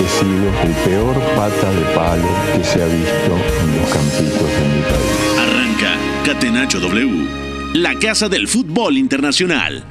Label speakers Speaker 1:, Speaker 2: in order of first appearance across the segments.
Speaker 1: He sido el peor pata de palo que se ha visto en los campitos de mi país.
Speaker 2: Arranca Catenacho W, la casa del fútbol internacional.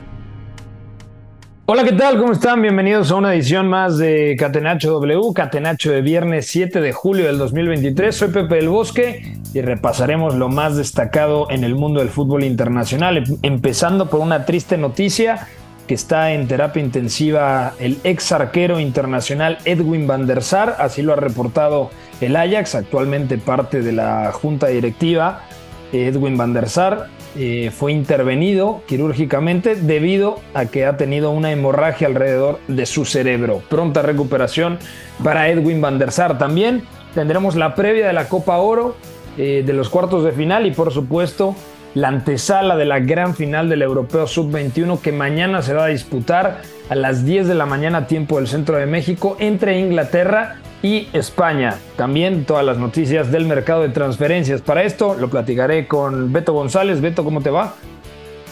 Speaker 3: Hola, ¿qué tal? ¿Cómo están? Bienvenidos a una edición más de Catenacho W, Catenacho de viernes 7 de julio del 2023. Soy Pepe del Bosque y repasaremos lo más destacado en el mundo del fútbol internacional, em- empezando por una triste noticia que está en terapia intensiva el ex arquero internacional Edwin van der Sar, así lo ha reportado el Ajax, actualmente parte de la junta directiva. Edwin van der Sar eh, fue intervenido quirúrgicamente debido a que ha tenido una hemorragia alrededor de su cerebro. Pronta recuperación para Edwin van der Sar. También tendremos la previa de la Copa Oro, eh, de los cuartos de final y por supuesto la antesala de la gran final del Europeo Sub-21 que mañana se va a disputar a las 10 de la mañana tiempo del centro de México entre Inglaterra y España. También todas las noticias del mercado de transferencias. Para esto lo platicaré con Beto González. Beto, ¿cómo te va?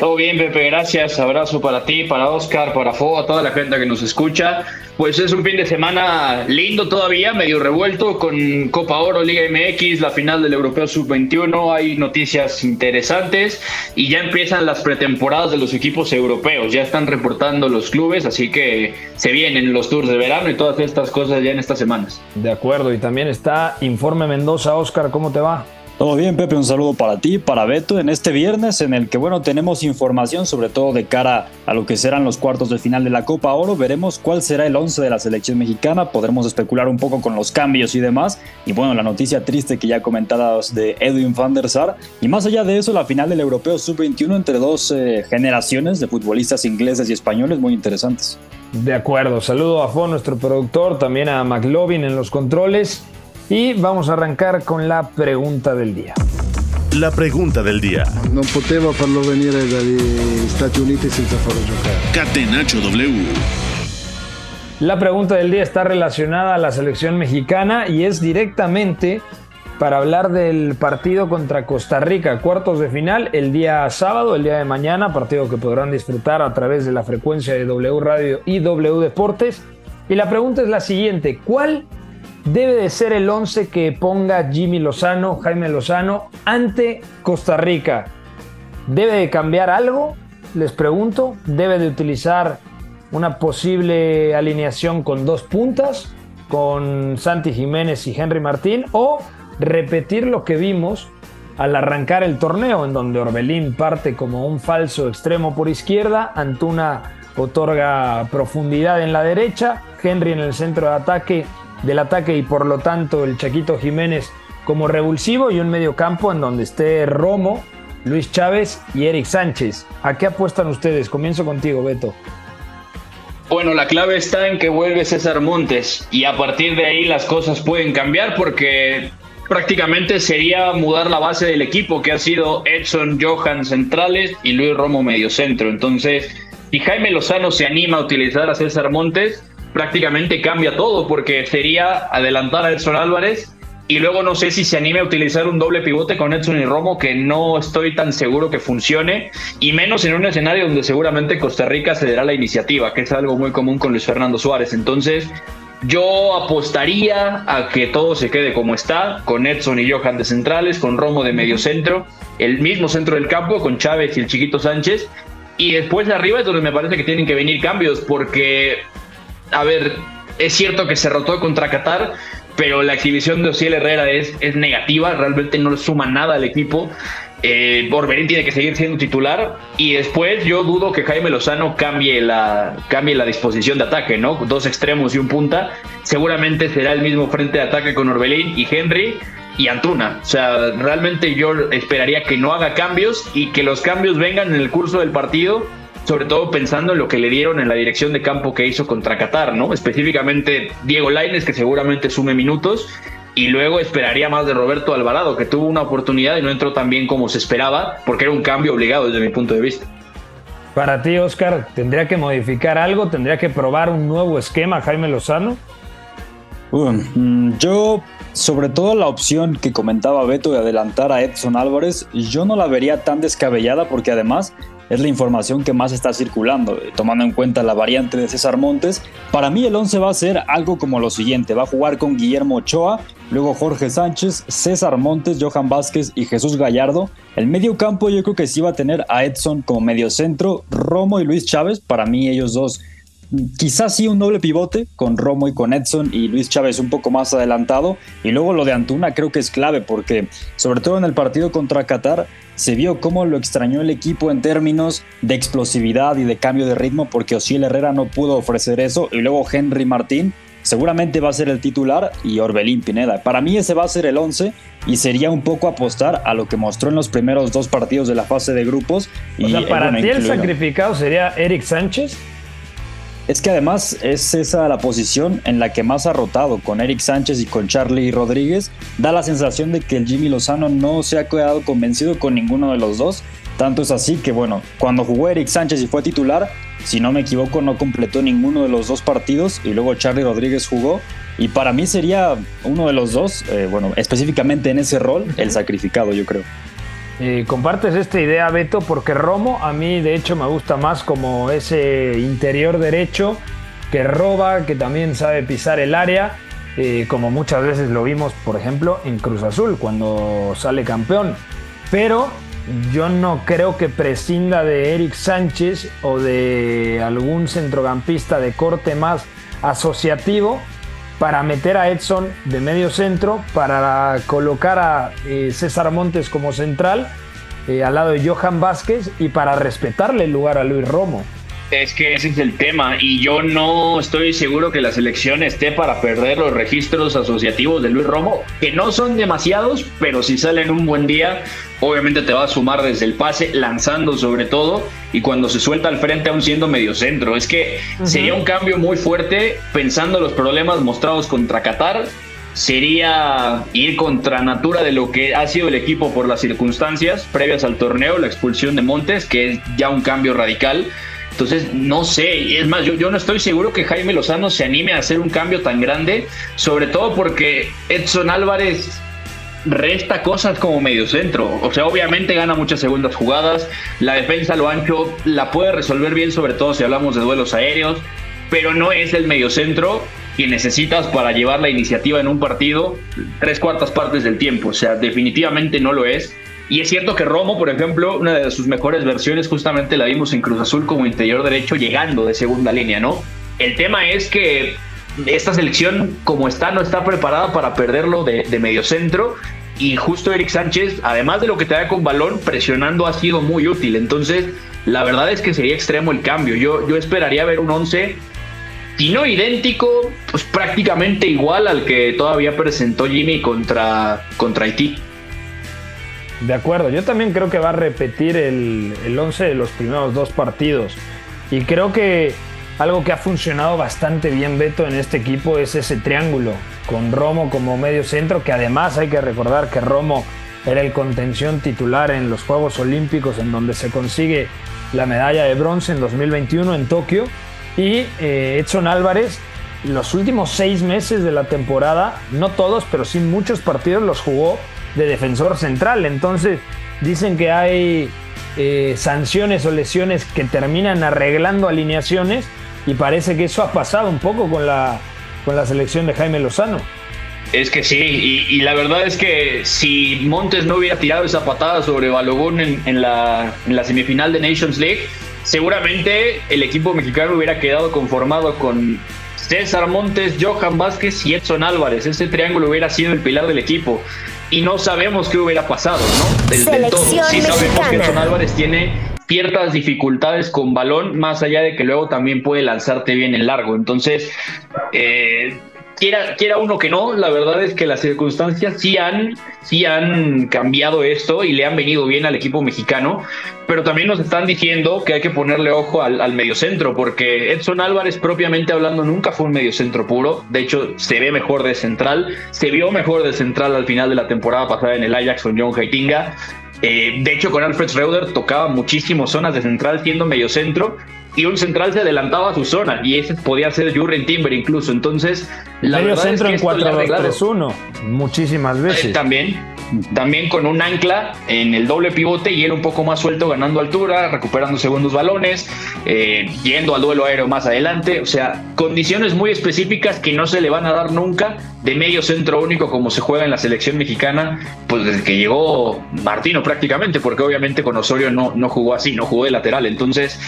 Speaker 4: Todo bien, Pepe, gracias. Abrazo para ti, para Oscar, para Fo, a toda la gente que nos escucha. Pues es un fin de semana lindo todavía, medio revuelto, con Copa Oro, Liga MX, la final del Europeo Sub-21. Hay noticias interesantes y ya empiezan las pretemporadas de los equipos europeos. Ya están reportando los clubes, así que se vienen los tours de verano y todas estas cosas ya en estas semanas.
Speaker 3: De acuerdo, y también está Informe Mendoza. Oscar, ¿cómo te va?
Speaker 5: Todo bien, Pepe, un saludo para ti, para Beto, en este viernes en el que, bueno, tenemos información sobre todo de cara a lo que serán los cuartos de final de la Copa Oro. Veremos cuál será el 11 de la selección mexicana, podremos especular un poco con los cambios y demás. Y bueno, la noticia triste que ya comentabas de Edwin van der Sar. Y más allá de eso, la final del Europeo Sub-21 entre dos eh, generaciones de futbolistas ingleses y españoles muy interesantes.
Speaker 3: De acuerdo, saludo a Fo, nuestro productor, también a McLovin en los controles. Y vamos a arrancar con la pregunta del día.
Speaker 2: La pregunta del día.
Speaker 6: Non potevo farlo venire dagli Stati Uniti senza farlo giocare.
Speaker 2: Catenacho W.
Speaker 3: La pregunta del día está relacionada a la selección mexicana y es directamente para hablar del partido contra Costa Rica, cuartos de final, el día sábado, el día de mañana, partido que podrán disfrutar a través de la frecuencia de W Radio y W Deportes. Y la pregunta es la siguiente, ¿cuál debe de ser el 11 que ponga Jimmy Lozano, Jaime Lozano, ante Costa Rica? ¿Debe de cambiar algo? Les pregunto. ¿Debe de utilizar una posible alineación con dos puntas, con Santi Jiménez y Henry Martín? ¿O repetir lo que vimos al arrancar el torneo, en donde Orbelín parte como un falso extremo por izquierda, Antuna otorga profundidad en la derecha, Henry en el centro de ataque del ataque y por lo tanto el Chaquito Jiménez como revulsivo y un mediocampo en donde esté Romo, Luis Chávez y Eric Sánchez. ¿A qué apuestan ustedes? Comienzo contigo, Beto.
Speaker 4: Bueno, la clave está en que vuelve César Montes y a partir de ahí las cosas pueden cambiar porque prácticamente sería mudar la base del equipo que ha sido Edson Johan centrales y Luis Romo medio centro. Entonces, si Jaime Lozano se anima a utilizar a César Montes, prácticamente cambia todo porque sería adelantar a Edson Álvarez y luego no sé si se anime a utilizar un doble pivote con Edson y Romo que no estoy tan seguro que funcione y menos en un escenario donde seguramente Costa Rica cederá la iniciativa, que es algo muy común con Luis Fernando Suárez. Entonces, yo apostaría a que todo se quede como está, con Edson y Johan de centrales, con Romo de medio centro, el mismo centro del campo, con Chávez y el chiquito Sánchez. Y después de arriba es donde me parece que tienen que venir cambios, porque, a ver, es cierto que se rotó contra Qatar, pero la exhibición de Ociel Herrera es, es negativa, realmente no le suma nada al equipo. Eh, tiene que seguir siendo titular y después yo dudo que Jaime Lozano cambie la, cambie la disposición de ataque, ¿no? Dos extremos y un punta. Seguramente será el mismo frente de ataque con Orbelín y Henry y Antuna. O sea, realmente yo esperaría que no haga cambios y que los cambios vengan en el curso del partido sobre todo pensando en lo que le dieron en la dirección de campo que hizo contra Qatar, ¿no? Específicamente Diego Laines, que seguramente sume minutos, y luego esperaría más de Roberto Alvarado, que tuvo una oportunidad y no entró tan bien como se esperaba, porque era un cambio obligado desde mi punto de vista.
Speaker 3: Para ti, Oscar, ¿tendría que modificar algo? ¿Tendría que probar un nuevo esquema Jaime Lozano?
Speaker 5: Mm, yo, sobre todo la opción que comentaba Beto de adelantar a Edson Álvarez, yo no la vería tan descabellada porque además es la información que más está circulando, tomando en cuenta la variante de César Montes. Para mí el 11 va a ser algo como lo siguiente, va a jugar con Guillermo Ochoa, luego Jorge Sánchez, César Montes, Johan Vázquez y Jesús Gallardo. El medio campo yo creo que sí va a tener a Edson como medio centro, Romo y Luis Chávez, para mí ellos dos quizás sí un doble pivote con Romo y con Edson y Luis Chávez un poco más adelantado. Y luego lo de Antuna creo que es clave porque sobre todo en el partido contra Qatar se vio cómo lo extrañó el equipo en términos de explosividad y de cambio de ritmo porque Osiel Herrera no pudo ofrecer eso. Y luego Henry Martín seguramente va a ser el titular y Orbelín Pineda. Para mí ese va a ser el 11 y sería un poco apostar a lo que mostró en los primeros dos partidos de la fase de grupos.
Speaker 3: O sea, para ti el sacrificado sería Eric Sánchez.
Speaker 5: Es que además es esa la posición en la que más ha rotado con Eric Sánchez y con Charlie Rodríguez. Da la sensación de que el Jimmy Lozano no se ha quedado convencido con ninguno de los dos. Tanto es así que, bueno, cuando jugó Eric Sánchez y fue titular, si no me equivoco, no completó ninguno de los dos partidos y luego Charlie Rodríguez jugó. Y para mí sería uno de los dos, eh, bueno, específicamente en ese rol, el sacrificado, yo creo.
Speaker 3: Eh, compartes esta idea, Beto, porque Romo a mí de hecho me gusta más como ese interior derecho que roba, que también sabe pisar el área, eh, como muchas veces lo vimos, por ejemplo, en Cruz Azul, cuando sale campeón. Pero yo no creo que prescinda de Eric Sánchez o de algún centrocampista de corte más asociativo para meter a Edson de medio centro, para colocar a eh, César Montes como central eh, al lado de Johan Vázquez y para respetarle el lugar a Luis Romo.
Speaker 4: Es que ese es el tema y yo no estoy seguro que la selección esté para perder los registros asociativos de Luis Romo, que no son demasiados, pero si salen un buen día, obviamente te va a sumar desde el pase, lanzando sobre todo, y cuando se suelta al frente aún siendo medio centro. Es que sería un cambio muy fuerte pensando los problemas mostrados contra Qatar. Sería ir contra natura de lo que ha sido el equipo por las circunstancias previas al torneo, la expulsión de Montes, que es ya un cambio radical entonces, no sé, es más, yo, yo no estoy seguro que Jaime Lozano se anime a hacer un cambio tan grande, sobre todo porque Edson Álvarez resta cosas como mediocentro. O sea, obviamente gana muchas segundas jugadas, la defensa lo ancho la puede resolver bien, sobre todo si hablamos de duelos aéreos, pero no es el mediocentro que necesitas para llevar la iniciativa en un partido tres cuartas partes del tiempo. O sea, definitivamente no lo es. Y es cierto que Romo, por ejemplo, una de sus mejores versiones justamente la vimos en Cruz Azul como interior derecho llegando de segunda línea, ¿no? El tema es que esta selección como está no está preparada para perderlo de, medio centro y justo Eric Sánchez, además de lo que te da con balón, presionando ha sido muy útil. Entonces, la verdad es que sería extremo el cambio. Yo, yo esperaría ver un 11, si no idéntico, pues prácticamente igual al que todavía presentó Jimmy contra, contra Haití.
Speaker 3: De acuerdo, yo también creo que va a repetir el, el 11 de los primeros dos partidos. Y creo que algo que ha funcionado bastante bien, Beto, en este equipo es ese triángulo, con Romo como medio centro, que además hay que recordar que Romo era el contención titular en los Juegos Olímpicos, en donde se consigue la medalla de bronce en 2021 en Tokio. Y eh, Edson Álvarez, los últimos seis meses de la temporada, no todos, pero sí muchos partidos los jugó de defensor central. Entonces dicen que hay eh, sanciones o lesiones que terminan arreglando alineaciones y parece que eso ha pasado un poco con la, con la selección de Jaime Lozano.
Speaker 4: Es que sí, y, la verdad es que si Montes no hubiera tirado esa patada sobre Balogón en, la, en la semifinal de Nations League, seguramente el equipo mexicano hubiera quedado conformado con César Montes, Johan Vázquez y Edson Álvarez. Ese triángulo hubiera sido el pilar del equipo y no sabemos qué hubiera pasado, ¿no? Del, todo. Sí sabemos que Edson Álvarez tiene ciertas dificultades con balón, más allá de que luego también puede lanzarte bien en largo. Entonces, eh, quiera, uno que no, la verdad es que las circunstancias sí han, sí han cambiado esto y le han venido bien al equipo mexicano, pero también nos están diciendo que hay que ponerle ojo al, al mediocentro, porque Edson Álvarez, propiamente hablando, nunca fue un mediocentro puro. De hecho, se ve mejor de central, se vio mejor de central al final de la temporada pasada en el Ajax con John Heitinga. Eh, de hecho, con Alfred Schreuder tocaba muchísimas zonas de central siendo mediocentro y un central se adelantaba a su zona y ese podía ser Jurgen Timber incluso. Entonces,
Speaker 3: la Medio centro en 4-2-3-1 muchísimas
Speaker 4: eh,
Speaker 3: veces.
Speaker 4: también, también con un ancla en el doble pivote y él un poco más suelto ganando altura, recuperando segundos balones, eh, yendo al duelo aéreo más adelante. O sea, condiciones muy específicas que no se le van a dar nunca de medio centro único como se juega en la selección mexicana, pues desde que llegó Martino prácticamente, porque obviamente con Osorio no, no jugó así, no jugó de lateral. Entonces,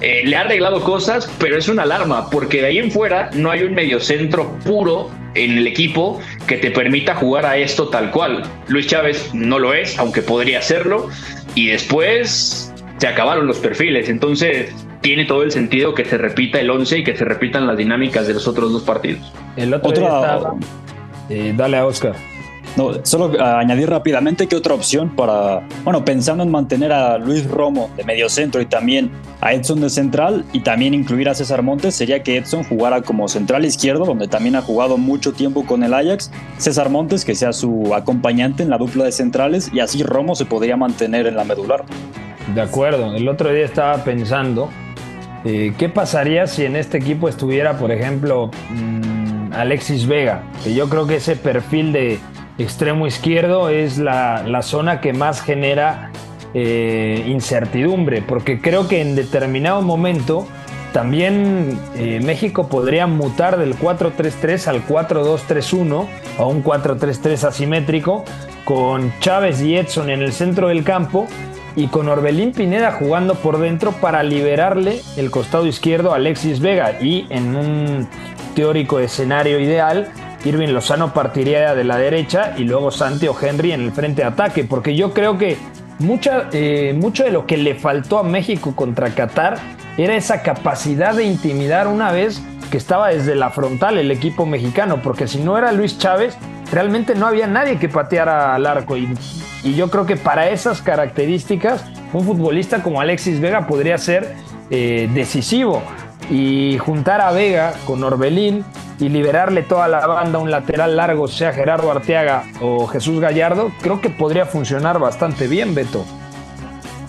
Speaker 4: eh, le ha arreglado cosas, pero es una alarma, porque de ahí en fuera no hay un mediocentro puro en el equipo que te permita jugar a esto tal cual. Luis Chávez no lo es, aunque podría serlo, y después se acabaron los perfiles, entonces tiene todo el sentido que se repita el 11 y que se repitan las dinámicas de los otros dos partidos.
Speaker 3: El otro día estaba... eh, dale a Oscar.
Speaker 5: No, solo uh, añadir rápidamente que otra opción para, bueno, pensando en mantener a Luis Romo de medio centro y también a Edson de central y también incluir a César Montes, sería que Edson jugara como central izquierdo, donde también ha jugado mucho tiempo con el Ajax, César Montes que sea su acompañante en la dupla de centrales y así Romo se podría mantener en la medular.
Speaker 3: De acuerdo, el otro día estaba pensando, eh, ¿qué pasaría si en este equipo estuviera, por ejemplo, mmm, Alexis Vega? Que yo creo que ese perfil de extremo izquierdo es la, la zona que más genera eh, incertidumbre, porque creo que en determinado momento también eh, México podría mutar del 4-3-3 al 4-2-3-1 o un 4-3-3 asimétrico con Chávez y Edson en el centro del campo y con Orbelín Pineda jugando por dentro para liberarle el costado izquierdo a Alexis Vega. Y en un teórico escenario ideal Irving Lozano partiría de la derecha y luego Santi o Henry en el frente de ataque, porque yo creo que eh, mucho de lo que le faltó a México contra Qatar era esa capacidad de intimidar una vez que estaba desde la frontal el equipo mexicano, porque si no era Luis Chávez, realmente no había nadie que pateara al arco. Y, y yo creo que para esas características, un futbolista como Alexis Vega podría ser eh, decisivo. Y juntar a Vega con Orbelín y liberarle toda la banda un lateral largo, sea Gerardo Arteaga o Jesús Gallardo, creo que podría funcionar bastante bien, Beto.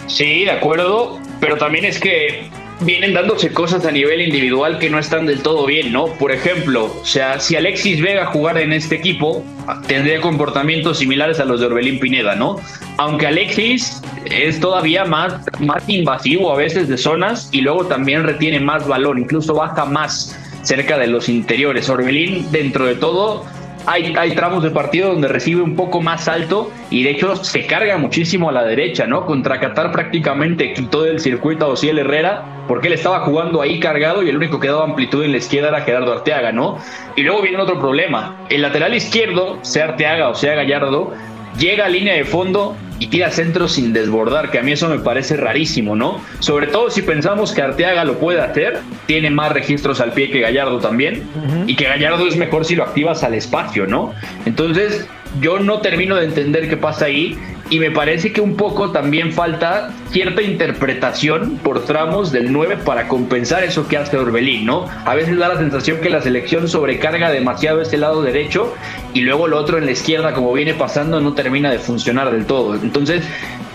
Speaker 4: Sí, de acuerdo, pero también es que vienen dándose cosas a nivel individual que no están del todo bien, ¿no? Por ejemplo, o sea, si Alexis Vega jugara en este equipo, tendría comportamientos similares a los de Orbelín Pineda, ¿no? Aunque Alexis es todavía más, más invasivo a veces de zonas y luego también retiene más balón, incluso baja más cerca de los interiores. Orbelín, dentro de todo, hay, tramos de partido donde recibe un poco más alto y de hecho se carga muchísimo a la derecha, ¿no? Contra Qatar prácticamente quitó del circuito a Ociel Herrera porque él estaba jugando ahí cargado y el único que daba amplitud en la izquierda era Gerardo Arteaga, ¿no? Y luego viene otro problema. El lateral izquierdo, sea Arteaga o sea Gallardo, llega a línea de fondo y tira centro sin desbordar, que a mí eso me parece rarísimo, ¿no? Sobre todo si pensamos que Arteaga lo puede hacer, tiene más registros al pie que Gallardo también, uh -huh. y que Gallardo es mejor si lo activas al espacio, ¿no? Entonces, yo no termino de entender qué pasa ahí y me parece que un poco también falta cierta interpretación por tramos del 9 para compensar eso que hace Orbelín, ¿no? A veces da la sensación que la selección sobrecarga demasiado este lado derecho y luego lo otro en la izquierda, como viene pasando, no termina de funcionar del todo. Entonces,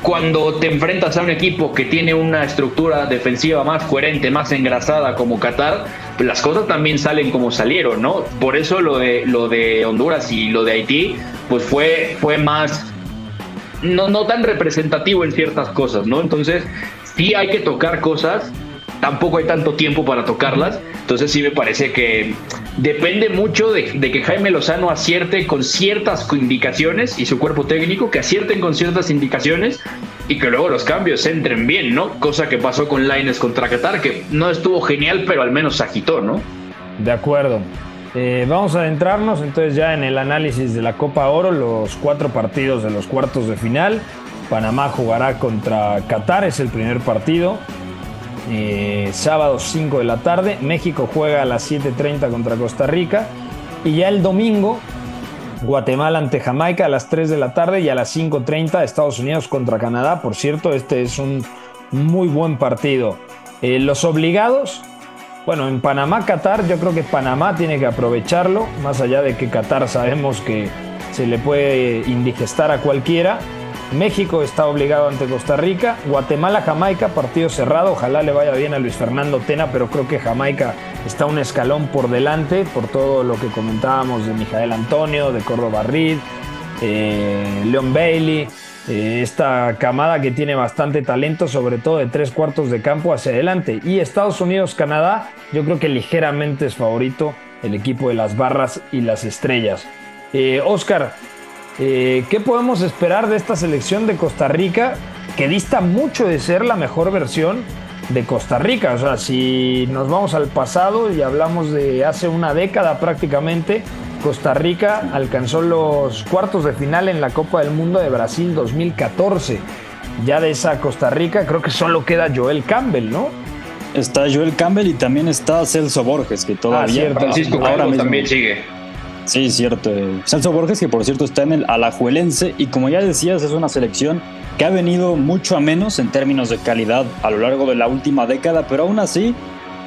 Speaker 4: cuando te enfrentas a un equipo que tiene una estructura defensiva más coherente, más engrasada como Qatar, pues las cosas también salen como salieron, ¿no? Por eso lo de, lo de Honduras y lo de Haití, pues fue, fue más no, no tan representativo en ciertas cosas, ¿no? Entonces, sí hay que tocar cosas, tampoco hay tanto tiempo para tocarlas, entonces sí me parece que depende mucho de, que Jaime Lozano acierte con ciertas indicaciones y su cuerpo técnico, que acierten con ciertas indicaciones y que luego los cambios entren bien, ¿no? Cosa que pasó con Laines contra Qatar, que no estuvo genial, pero al menos agitó, ¿no?
Speaker 3: De acuerdo. Eh, vamos a adentrarnos entonces ya en el análisis de la Copa Oro, los cuatro partidos de los cuartos de final. Panamá jugará contra Qatar, es el primer partido. Eh, sábado 5 de la tarde. México juega a las 7.30 contra Costa Rica. Y ya el domingo, Guatemala ante Jamaica a las 3 de la tarde y a las 5.30 Estados Unidos contra Canadá. Por cierto, este es un muy buen partido. Eh, los obligados, bueno, en Panamá, Qatar, yo creo que Panamá tiene que aprovecharlo, más allá de que Qatar sabemos que se le puede indigestar a cualquiera. México está obligado ante Costa Rica. Guatemala, Jamaica, partido cerrado. Ojalá le vaya bien a Luis Fernando Tena, pero creo que Jamaica está un escalón por delante por todo lo que comentábamos de Mijael Antonio, de Córdoba Reed, eh, Leon Bailey. Esta camada que tiene bastante talento, sobre todo de tres cuartos de campo hacia adelante. Y Estados Unidos, Canadá, yo creo que ligeramente es favorito el equipo de las barras y las estrellas. Eh, Oscar, eh, ¿qué podemos esperar de esta selección de Costa Rica que dista mucho de ser la mejor versión de Costa Rica? O sea, si nos vamos al pasado y hablamos de hace una década prácticamente, Costa Rica alcanzó los cuartos de final en la Copa del Mundo de Brasil 2014. Ya de esa Costa Rica creo que solo queda Joel Campbell, ¿no?
Speaker 5: Está Joel Campbell y también está Celso Borges, que todavía
Speaker 4: ah, Francisco ahora mismo también sigue.
Speaker 5: Sí, cierto. Celso Borges, que por cierto está en el Alajuelense, y como ya decías, es una selección que ha venido mucho a menos en términos de calidad a lo largo de la última década, pero aún así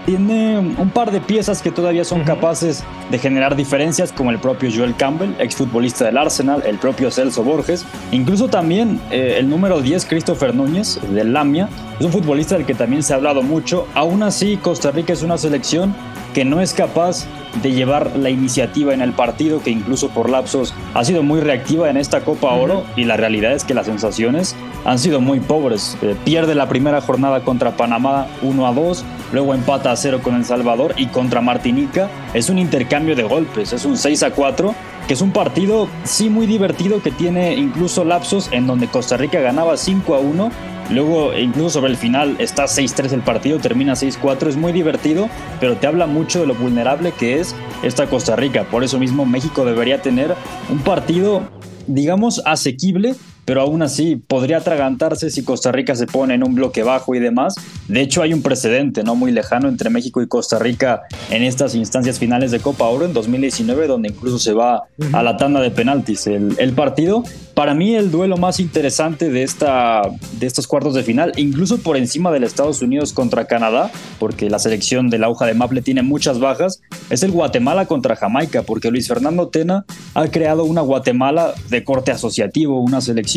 Speaker 5: tiene un par de piezas que todavía son capaces de generar diferencias, como el propio Joel Campbell, exfutbolista del Arsenal, el propio Celso Borges, incluso también eh, el número 10, Christopher Núñez, del Lamia, es un futbolista del que también se ha hablado mucho. Aún así, Costa Rica es una selección que no es capaz de llevar la iniciativa en el partido, que incluso por lapsos ha sido muy reactiva en esta Copa Oro y la realidad es que las sensaciones han sido muy pobres. Eh, pierde la primera jornada contra Panamá 1 a 2, luego empata a 0 con El Salvador y contra Martinica es un intercambio de golpes, es un 6 a 4 que es un partido sí muy divertido que tiene incluso lapsos en donde Costa Rica ganaba 5 a 1 Luego, incluso sobre el final, está 6-3 el partido, termina 6-4. Es muy divertido, pero te habla mucho de lo vulnerable que es esta Costa Rica. Por eso mismo, México debería tener un partido, digamos, asequible, pero aún así podría atragantarse si Costa Rica se pone en un bloque bajo y demás. De hecho, hay un precedente no muy lejano entre México y Costa Rica en estas instancias finales de Copa Oro en 2019, donde incluso se va a la tanda de penaltis el, partido. Para mí el duelo más interesante de, esta, de estos cuartos de final, incluso por encima del Estados Unidos contra Canadá, porque la selección de la hoja de Maple tiene muchas bajas, es el Guatemala contra Jamaica, porque Luis Fernando Tena ha creado una Guatemala de corte asociativo, una selección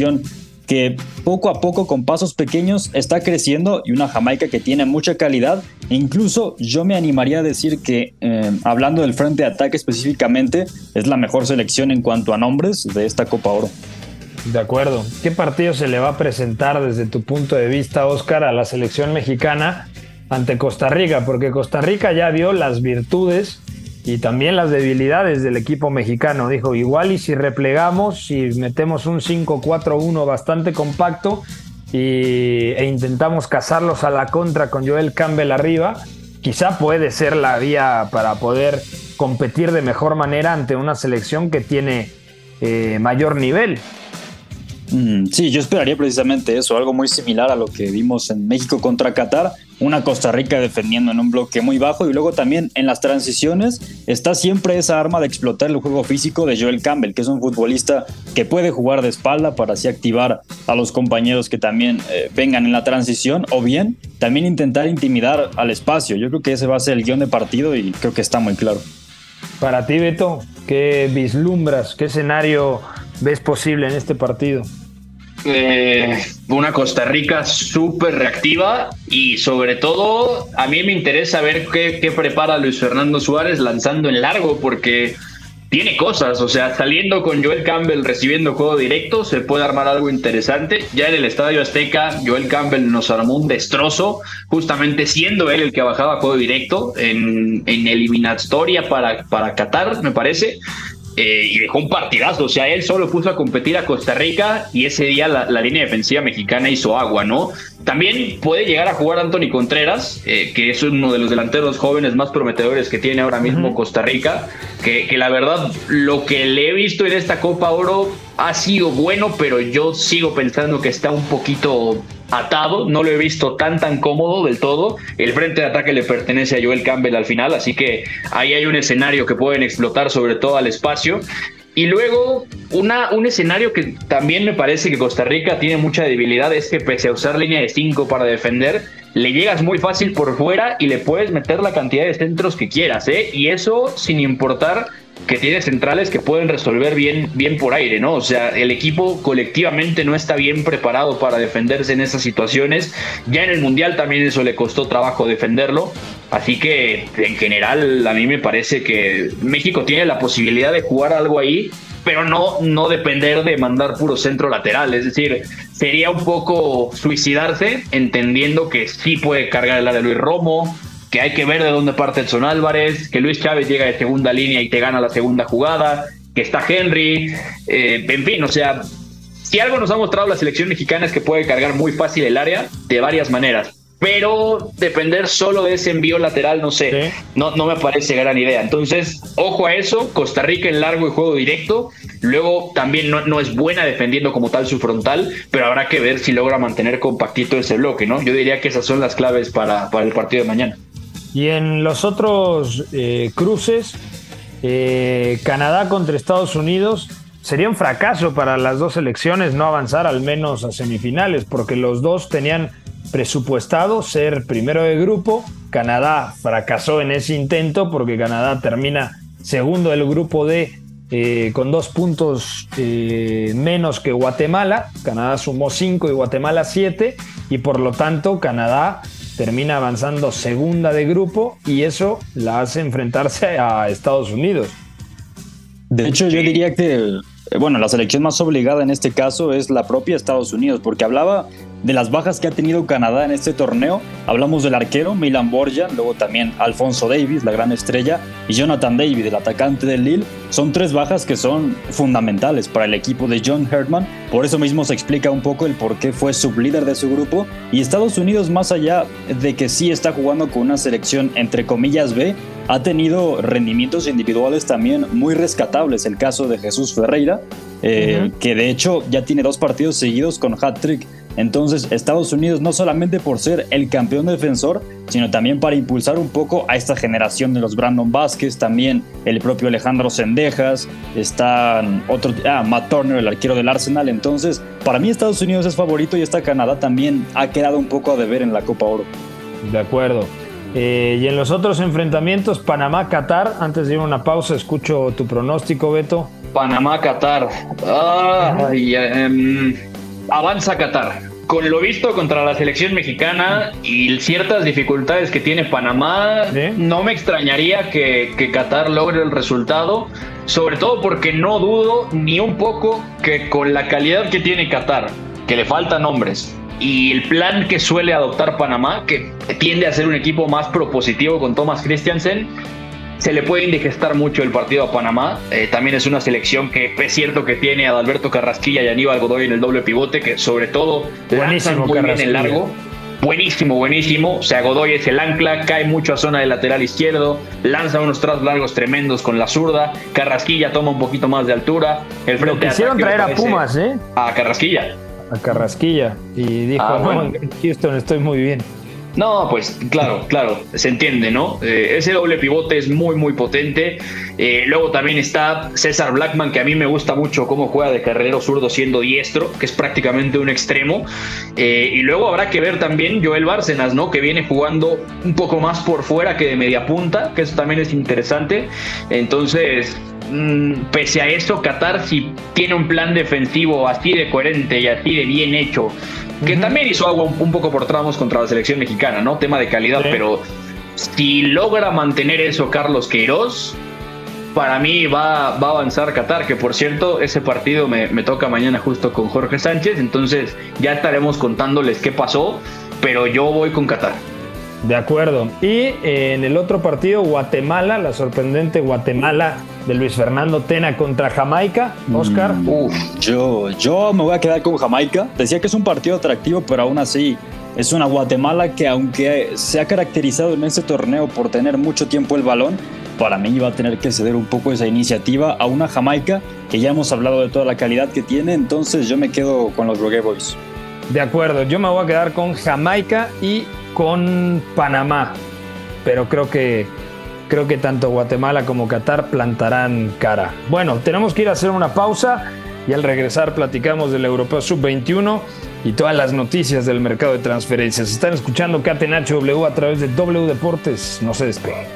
Speaker 5: que poco a poco con pasos pequeños está creciendo y una Jamaica que tiene mucha calidad. incluso yo me animaría a decir que, eh, hablando del frente de ataque específicamente, es la mejor selección en cuanto a nombres de esta Copa Oro.
Speaker 3: De acuerdo. ¿Qué partido se le va a presentar desde tu punto de vista, Oscar, a la selección mexicana ante Costa Rica? Porque Costa Rica ya vio las virtudes y también las debilidades del equipo mexicano. Dijo, igual y si replegamos, si metemos un 5-4-1 bastante compacto y, e intentamos cazarlos a la contra con Joel Campbell arriba, quizá puede ser la vía para poder competir de mejor manera ante una selección que tiene eh, mayor nivel.
Speaker 5: Mm, sí, yo esperaría precisamente eso, algo muy similar a lo que vimos en México contra Qatar, una Costa Rica defendiendo en un bloque muy bajo y luego también en las transiciones está siempre esa arma de explotar el juego físico de Joel Campbell, que es un futbolista que puede jugar de espalda para así activar a los compañeros que también eh, vengan en la transición o bien también intentar intimidar al espacio. Yo creo que ese va a ser el guion de partido y creo que está muy claro.
Speaker 3: Para ti, Beto, ¿qué vislumbras? ¿Qué escenario ves posible en este partido?
Speaker 4: Eh, una Costa Rica súper reactiva y sobre todo a mí me interesa ver qué, prepara Luis Fernando Suárez lanzando en largo porque tiene cosas, o sea, saliendo con Joel Campbell recibiendo juego directo se puede armar algo interesante. Ya en el Estadio Azteca Joel Campbell nos armó un destrozo, justamente siendo él el que bajaba juego directo en, en eliminatoria para, para Qatar, me parece. Eh, y dejó un partidazo. O sea, él solo puso a competir a Costa Rica y ese día la, línea defensiva mexicana hizo agua, ¿no? También puede llegar a jugar Anthony Contreras, eh, que es uno de los delanteros jóvenes más prometedores que tiene ahora mismo Costa Rica, que, que, la verdad lo que le he visto en esta Copa Oro ha sido bueno, pero yo sigo pensando que está un poquito atado, no lo he visto tan tan cómodo del todo. El frente de ataque le pertenece a Joel Campbell al final, así que ahí hay un escenario que pueden explotar sobre todo al espacio. Y luego una, un escenario que también me parece que Costa Rica tiene mucha debilidad es que pese a usar línea de 5 para defender, le llegas muy fácil por fuera y le puedes meter la cantidad de centros que quieras, ¿eh? Y eso sin importar que tiene centrales que pueden resolver bien, bien por aire, ¿no? O sea, el equipo colectivamente no está bien preparado para defenderse en esas situaciones. Ya en el Mundial también eso le costó trabajo defenderlo. Así que en general a mí me parece que México tiene la posibilidad de jugar algo ahí, pero no, no depender de mandar puro centro lateral. Es decir, sería un poco suicidarse entendiendo que sí puede cargar el área de Luis Romo, que hay que ver de dónde parte Edson Álvarez, que Luis Chávez llega de segunda línea y te gana la segunda jugada, que está Henry, eh, en fin, o sea, si algo nos ha mostrado la selección mexicana es que puede cargar muy fácil el área de varias maneras. Pero depender solo de ese envío lateral, no sé, no, no me parece gran idea. Entonces, ojo a eso, Costa Rica en largo y juego directo. Luego también no, no, es buena defendiendo como tal su frontal, pero habrá que ver si logra mantener compactito ese bloque, ¿no? Yo diría que esas son las claves para, para el partido de mañana.
Speaker 3: Y en los otros eh, cruces, eh, Canadá contra Estados Unidos, sería un fracaso para las dos selecciones no avanzar al menos a semifinales, porque los dos tenían presupuestado ser primero de grupo. Canadá fracasó en ese intento porque Canadá termina segundo del grupo D eh, con dos puntos menos que Guatemala. Canadá sumó cinco y Guatemala siete y por lo tanto Canadá termina avanzando segunda de grupo y eso la hace enfrentarse a Estados Unidos.
Speaker 5: De hecho, yo diría que, bueno, la selección más obligada en este caso es la propia Estados Unidos, porque hablaba de las bajas que ha tenido Canadá en este torneo. Hablamos del arquero Milan Borja, luego también Alfonso Davis, la gran estrella, y Jonathan David, el atacante del Lille. Son tres bajas que son fundamentales para el equipo de John Hertman. Por eso mismo se explica un poco el por qué fue sublíder de su grupo. Y Estados Unidos, más allá de que sí está jugando con una selección entre comillas B, ha tenido rendimientos individuales también muy rescatables. El caso de Jesús Ferreira, eh, uh -huh. que de hecho ya tiene dos partidos seguidos con hat-trick entonces, Estados Unidos no solamente por ser el campeón defensor, sino también para impulsar un poco a esta generación de los Brandon Vázquez, también el propio Alejandro Sendejas, está otro, ah, Matt Turner, el arquero del Arsenal. Entonces, para mí Estados Unidos es favorito y esta Canadá también ha quedado un poco a deber en la Copa Oro.
Speaker 3: De acuerdo. Eh, y en los otros enfrentamientos, Panamá-Qatar, antes de ir a una pausa, escucho tu pronóstico, Beto.
Speaker 4: Panamá-Qatar. Ah, um, avanza Qatar. Con lo visto contra la selección mexicana y ciertas dificultades que tiene Panamá, ¿Sí? no me extrañaría que, que Qatar logre el resultado, sobre todo porque no dudo ni un poco que con la calidad que tiene Qatar, que le faltan hombres, y el plan que suele adoptar Panamá, que tiende a ser un equipo más propositivo con Thomas Christiansen, se le puede indigestar mucho el partido a Panamá. Eh, también es una selección que es cierto que tiene a Alberto Carrasquilla y Aníbal Godoy en el doble pivote, que sobre todo lanzan muy bien en largo. Buenísimo, buenísimo. O sea, Godoy es el ancla, cae mucho a zona de lateral izquierdo, lanza unos tras largos tremendos con la zurda. Carrasquilla toma un poquito más de altura. El frente
Speaker 3: Lo quisieron traer a Pumas, ¿eh?
Speaker 4: A Carrasquilla.
Speaker 3: A Carrasquilla. Y dijo, ah, bueno. no, en Houston estoy muy bien.
Speaker 4: No, pues claro, claro, se entiende, ¿no? Eh, ese doble pivote es muy, muy potente. Eh, luego también está César Blackman, que a mí me gusta mucho cómo juega de carrero zurdo siendo diestro, que es prácticamente un extremo. Eh, y luego habrá que ver también Joel Bárcenas, ¿no? Que viene jugando un poco más por fuera que de media punta, que eso también es interesante. Entonces, pese a eso, Qatar si tiene un plan defensivo así de coherente y así de bien hecho que uh -huh. también hizo agua un, un, poco por tramos contra la selección mexicana, ¿no? Tema de calidad, sí. pero si logra mantener eso Carlos Queiroz, para mí va, va a avanzar Qatar, que por cierto, ese partido me, me, toca mañana justo con Jorge Sánchez, entonces ya estaremos contándoles qué pasó, pero yo voy con Qatar.
Speaker 3: De acuerdo. Y en el otro partido, Guatemala, la sorprendente Guatemala de Luis Fernando Tena contra Jamaica. Oscar.
Speaker 5: Mm, uf, yo, yo me voy a quedar con Jamaica. Decía que es un partido atractivo, pero aún así es una Guatemala que aunque se ha caracterizado en este torneo por tener mucho tiempo el balón, para mí va a tener que ceder un poco esa iniciativa a una Jamaica que ya hemos hablado de toda la calidad que tiene, entonces yo me quedo con los Rogue Boys.
Speaker 3: De acuerdo, yo me voy a quedar con Jamaica y con Panamá, pero creo que creo que tanto Guatemala como Qatar plantarán cara. Bueno, tenemos que ir a hacer una pausa y al regresar platicamos del Europeo Sub-21 y todas las noticias del mercado de transferencias. Están escuchando Catenacho W a través de W Deportes. No se despeguen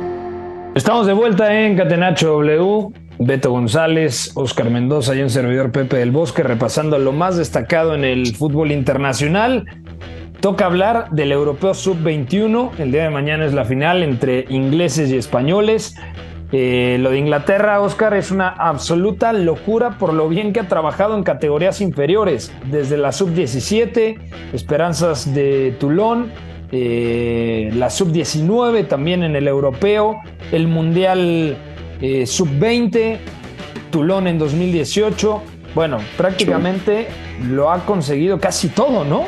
Speaker 3: Estamos de vuelta en Catenacho W. Beto González, Oscar Mendoza y un servidor Pepe del Bosque repasando lo más destacado en el fútbol internacional. Toca hablar del Europeo Sub-21. El día de mañana es la final entre ingleses y españoles. Eh, lo de Inglaterra, Oscar, es una absoluta locura por lo bien que ha trabajado en categorías inferiores, desde la Sub-17, Esperanzas de Toulon, eh, la sub-19 también en el europeo, el Mundial eh, sub-20, Tulón en 2018. Bueno, prácticamente lo ha conseguido casi todo, ¿no?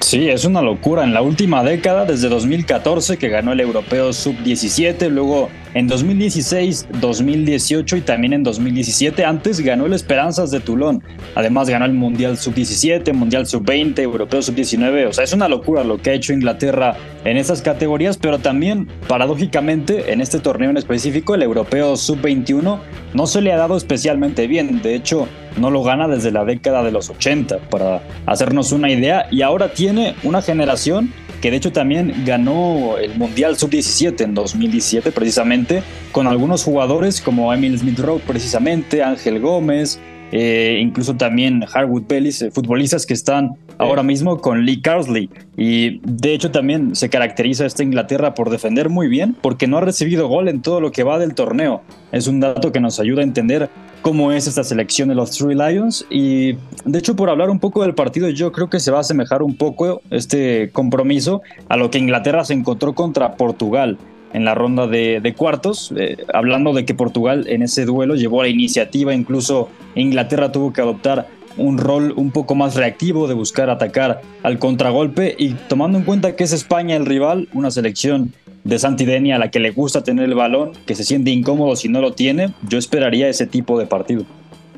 Speaker 5: Sí, es una locura. En la última década, desde 2014, que ganó el Europeo Sub-17, luego en 2016, 2018 y también en 2017, antes ganó el Esperanzas de Tulón. Además ganó el Mundial Sub-17, Mundial Sub-20, Europeo Sub-19. O sea, es una locura lo que ha hecho Inglaterra en esas categorías, pero también, paradójicamente, en este torneo en específico, el Europeo Sub-21 no se le ha dado especialmente bien. De hecho, no lo gana desde la década de los 80, para hacernos una idea, y ahora tiene una generación que de hecho también ganó el Mundial Sub-17 en 2017 precisamente, con algunos jugadores como Emil Smith Rowe precisamente, Ángel Gómez, eh, incluso también Harwood Bellis, eh, futbolistas que están ahora mismo con Lee Carsley. Y de hecho también se caracteriza esta Inglaterra por defender muy bien, porque no ha recibido gol en todo lo que va del torneo. Es un dato que nos ayuda a entender cómo es esta selección de los Three Lions. Y de hecho, por hablar un poco del partido, yo creo que se va a asemejar un poco este compromiso a lo que Inglaterra se encontró contra Portugal en la ronda de, cuartos, eh, hablando de que Portugal en ese duelo llevó la iniciativa, incluso Inglaterra tuvo que adoptar un rol un poco más reactivo de buscar atacar al contragolpe y tomando en cuenta que es España el rival, una selección de Santideni a la que le gusta tener el balón, que se siente incómodo si no lo tiene, yo esperaría ese tipo de partido.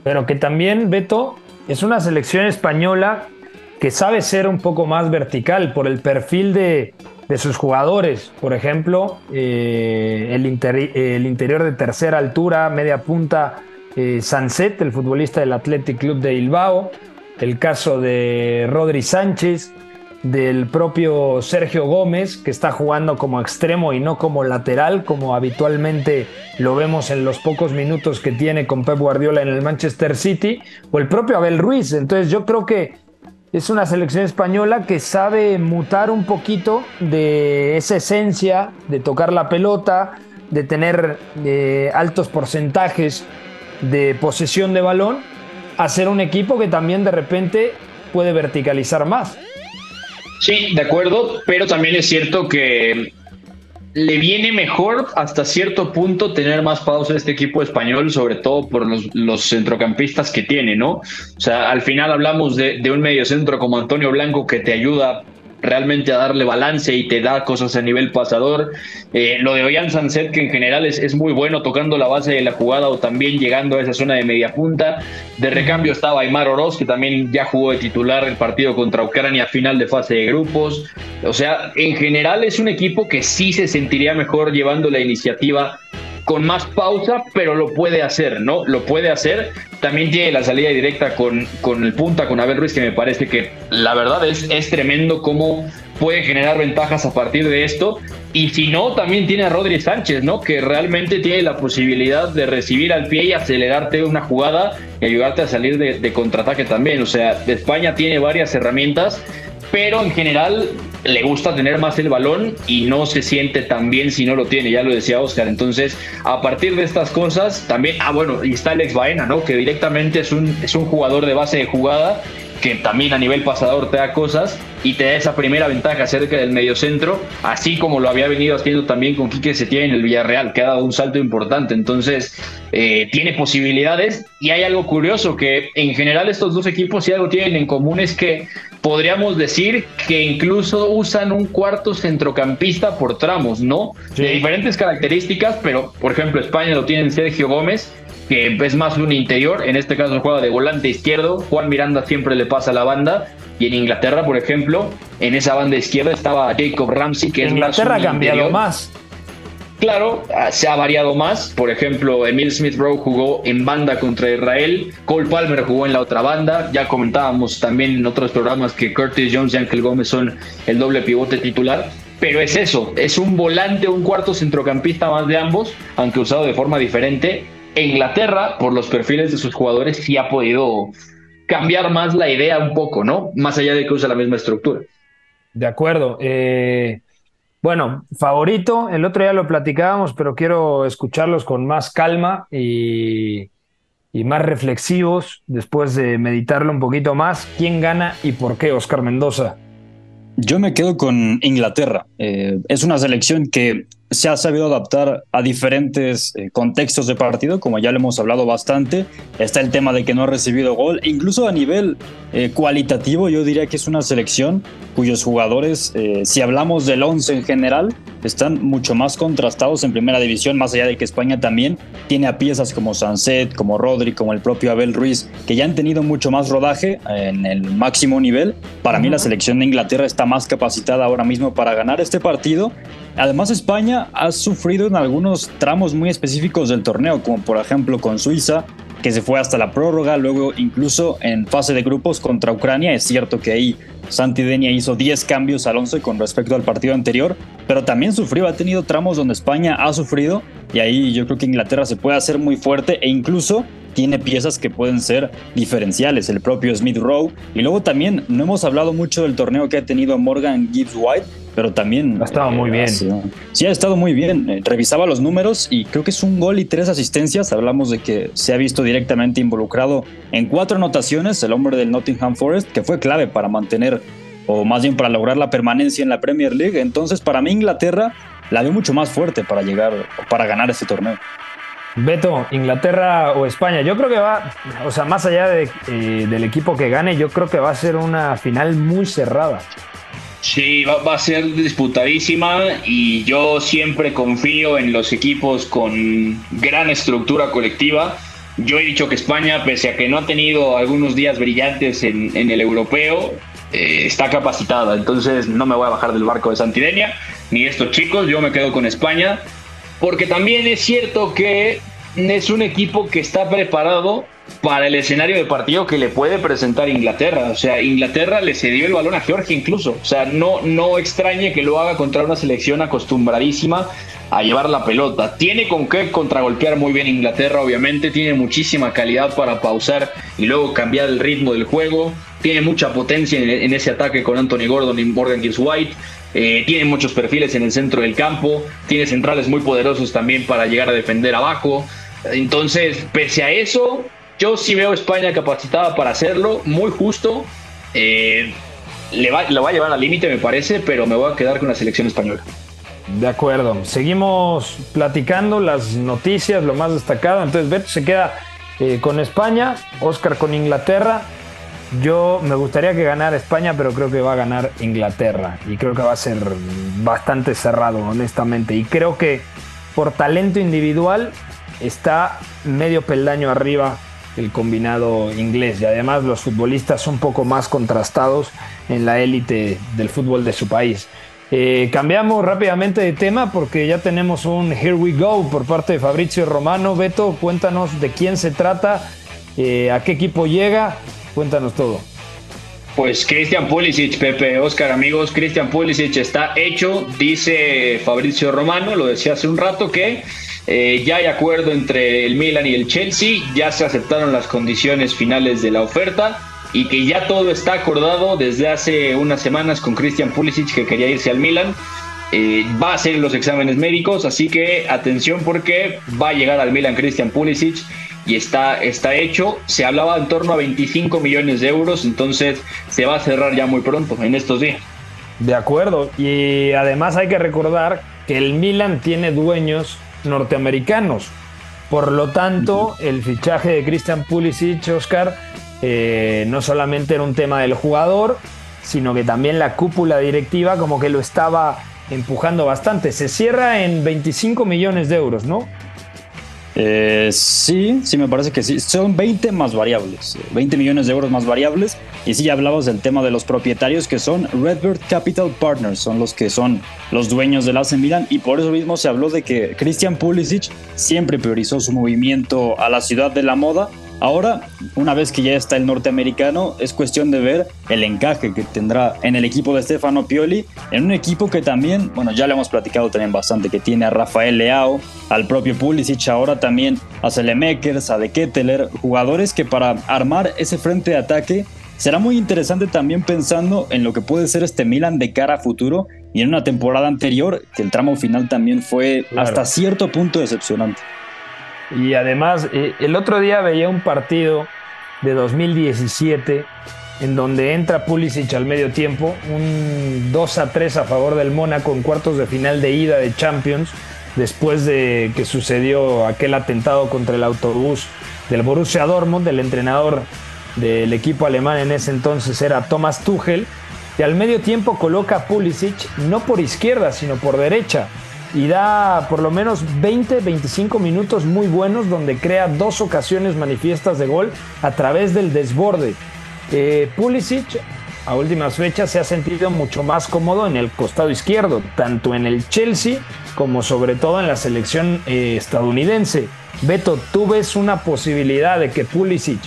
Speaker 3: Pero que también, Beto, es una selección española que sabe ser un poco más vertical por el perfil de, sus jugadores. Por ejemplo, eh, el, el, interior de tercera altura, media punta, eh, Sanset, el futbolista del Athletic Club de Bilbao. El caso de Rodri Sánchez, del propio Sergio Gómez, que está jugando como extremo y no como lateral, como habitualmente lo vemos en los pocos minutos que tiene con Pep Guardiola en el Manchester City, o el propio Abel Ruiz. Entonces yo creo que es una selección española que sabe mutar un poquito de esa esencia de tocar la pelota, de tener eh, altos porcentajes de posesión de balón, a ser un equipo que también de repente puede verticalizar más.
Speaker 4: Sí, de acuerdo, pero también es cierto que le viene mejor hasta cierto punto tener más pausa este equipo español, sobre todo por los, centrocampistas que tiene, ¿no? O sea, al final hablamos de, de un mediocentro como Antonio Blanco que te ayuda realmente a darle balance y te da cosas a nivel pasador. Eh, lo de Oyan Sanset, que en general es, es, muy bueno tocando la base de la jugada o también llegando a esa zona de media punta. De recambio estaba Aymar Oroz, que también ya jugó de titular el partido contra Ucrania final de fase de grupos. O sea, en general es un equipo que sí se sentiría mejor llevando la iniciativa con más pausa, pero lo puede hacer, ¿no? Lo puede hacer. También tiene la salida directa con, con el punta, con Abel Ruiz, que me parece que la verdad es, es tremendo cómo puede generar ventajas a partir de esto. Y si no, también tiene a Rodri Sánchez, ¿no? Que realmente tiene la posibilidad de recibir al pie y acelerarte una jugada y ayudarte a salir de, de contraataque también. O sea, España tiene varias herramientas pero en general le gusta tener más el balón y no se siente tan bien si no lo tiene, ya lo decía Oscar. Entonces, a partir de estas cosas, también, ah, bueno, y está Alex Baena, ¿no? Que directamente es un, es un jugador de base de jugada que también a nivel pasador te da cosas y te da esa primera ventaja cerca del mediocentro, así como lo había venido haciendo también con Quique Setién en el Villarreal, que ha dado un salto importante. Entonces, eh, tiene posibilidades y hay algo curioso que en general estos dos equipos si algo tienen en común es que podríamos decir que incluso usan un cuarto centrocampista por tramos, ¿no? De diferentes características, pero por ejemplo España lo tiene Sergio Gómez, que es más un interior, en este caso juega de volante izquierdo, Juan Miranda siempre le pasa la banda, y en Inglaterra, por ejemplo, en esa banda izquierda estaba Jacob Ramsey, que
Speaker 3: es
Speaker 4: Inglaterra
Speaker 3: ha cambiado más.
Speaker 4: Claro, ah, se ha variado más. Por ejemplo, Emil Smith Rowe jugó en banda contra Israel. Cole Palmer jugó en la otra banda. Ya comentábamos también en otros programas que Curtis Jones y Ángel Gómez son el doble pivote titular. Pero es eso, es un volante, un cuarto centrocampista más de ambos, aunque usado de forma diferente. Inglaterra, por los perfiles de sus jugadores, sí ha podido cambiar más la idea un poco, ¿no? Más allá de que usa la misma estructura.
Speaker 3: De acuerdo. Eh, bueno, favorito, el otro día lo platicábamos, pero quiero escucharlos con más calma y, más reflexivos después de meditarlo un poquito más. ¿Quién gana y por qué, Oscar Mendoza?
Speaker 5: Yo me quedo con Inglaterra. Eh, es una selección que se ha sabido adaptar a diferentes eh, contextos de partido, como ya lo hemos hablado bastante. Está el tema de que no ha recibido gol. E incluso a nivel eh, cualitativo, yo diría que es una selección cuyos jugadores, eh, si hablamos del 11 en general, están mucho más contrastados en primera división, más allá de que España también tiene a piezas como Sanset, como Rodri, como el propio Abel Ruiz, que ya han tenido mucho más rodaje en el máximo nivel. Para mí la selección de Inglaterra está más capacitada ahora mismo para ganar este partido. Además España ha sufrido en algunos tramos muy específicos del torneo, como por ejemplo con Suiza, que se fue hasta la prórroga, luego incluso en fase de grupos contra Ucrania. Es cierto que ahí Santi Denia hizo 10 cambios al 11 con respecto al partido anterior, pero también sufrió, ha tenido tramos donde España ha sufrido y ahí yo creo que Inglaterra se puede hacer muy fuerte e incluso tiene piezas que pueden ser diferenciales, el propio Smith Rowe. Y luego también no hemos hablado mucho del torneo que ha tenido Morgan Gibbs White, pero también...
Speaker 3: Ha estado muy bien.
Speaker 5: sí, ha estado muy bien. Eh, revisaba los números y creo que es un gol y tres asistencias. Hablamos de que se ha visto directamente involucrado en cuatro anotaciones, el hombre del Nottingham Forest, que fue clave para mantener, o más bien para lograr la permanencia en la Premier League. Entonces, para mí, Inglaterra la veo mucho más fuerte para llegar para ganar este torneo.
Speaker 3: Beto, Inglaterra o España, yo creo que va, o sea, más allá eh, del equipo que gane, yo creo que va a ser una final muy cerrada.
Speaker 4: Sí, va, a ser disputadísima y yo siempre confío en los equipos con gran estructura colectiva. Yo he dicho que España, pese a que no ha tenido algunos días brillantes en, el europeo, eh, está capacitada. Entonces no me voy a bajar del barco de Santidenia, ni estos chicos, yo me quedo con España. Porque también es cierto que es un equipo que está preparado para el escenario de partido que le puede presentar Inglaterra. O sea, Inglaterra le cedió el balón a Georgia incluso. O sea, no, no extrañe que lo haga contra una selección acostumbradísima a llevar la pelota. Tiene con qué contragolpear muy bien Inglaterra, obviamente. Tiene muchísima calidad para pausar y luego cambiar el ritmo del juego. Tiene mucha potencia en, ese ataque con Anthony Gordon y Morgan Gibbs White. Eh, tiene muchos perfiles en el centro del campo. Tiene centrales muy poderosos también para llegar a defender abajo. Entonces, pese a eso, yo sí veo a España capacitada para hacerlo, muy justo. Eh, le va, a llevar al límite, me parece, pero me voy a quedar con la selección española.
Speaker 3: De acuerdo. Seguimos platicando las noticias, lo más destacado. Entonces, Beto se queda eh, con España, Oscar con Inglaterra. Yo me gustaría que ganara España, pero creo que va a ganar Inglaterra. Y creo que va a ser bastante cerrado, honestamente. Y creo que por talento individual está medio peldaño arriba el combinado inglés y además los futbolistas son un poco más contrastados en la élite del fútbol de su país. Eh, cambiamos rápidamente de tema porque ya tenemos un Here We Go por parte de Fabrizio Romano. Beto, cuéntanos de quién se trata, eh, a qué equipo llega, cuéntanos todo.
Speaker 4: Pues Christian Pulisic, Pepe, Oscar, amigos, Christian Pulisic está hecho, dice Fabrizio Romano, lo decía hace un rato que eh, ya hay acuerdo entre el Milan y el Chelsea, ya se aceptaron las condiciones finales de la oferta. y que ya todo está acordado desde hace unas semanas con Christian Pulisic que quería irse al Milan. Eh, va a hacer los exámenes médicos, así que atención porque va a llegar al Milan Christian Pulisic y está, está hecho. Se hablaba en torno a 25 millones de euros, entonces se va a cerrar ya muy pronto, en estos días.
Speaker 3: De acuerdo, y además hay que recordar que el Milan tiene dueños norteamericanos. Por lo tanto, el fichaje de Christian Pulisic, Oscar, eh, no solamente era un tema del jugador, sino que también la cúpula directiva como que lo estaba empujando bastante. Se cierra en 25 millones de euros, ¿no?
Speaker 5: Eh, sí, sí, me parece que sí. Son 20 más variables, 20 millones de euros más variables. Y sí, ya hablamos del tema de los propietarios que son Redbird Capital Partners, son los que son los dueños del AC Milan. Y por eso mismo se habló de que Christian Pulisic siempre priorizó su movimiento a la ciudad de la moda Ahora, una vez que ya está el norteamericano, es cuestión de ver el encaje que tendrá en el equipo de Stefano Pioli, en un equipo que también, bueno, ya le hemos platicado también bastante, que tiene a Rafael Leao, al propio Pulisic, ahora también a Selemekers, a De Ketteler, jugadores que para armar ese frente de ataque será muy interesante también pensando en lo que puede ser este Milan de cara a futuro y en una temporada anterior que el tramo final también fue hasta cierto punto decepcionante.
Speaker 3: Y además, eh, el otro día veía un partido de 2017 en donde entra Pulisic al medio tiempo, un 2 a 3 a favor del Mónaco en cuartos de final de ida de Champions, después de que sucedió aquel atentado contra el autobús del Borussia Dortmund, del entrenador del equipo alemán en ese entonces era Thomas Tuchel, y al medio tiempo coloca a Pulisic no por izquierda, sino por derecha y da por lo menos 20, 25 minutos muy buenos donde crea dos ocasiones manifiestas de gol a través del desborde. Eh, Pulisic a últimas fechas se ha sentido mucho más cómodo en el costado izquierdo, tanto en el Chelsea como sobre todo en la selección eh, estadounidense. Beto, ¿tú ves una posibilidad de que Pulisic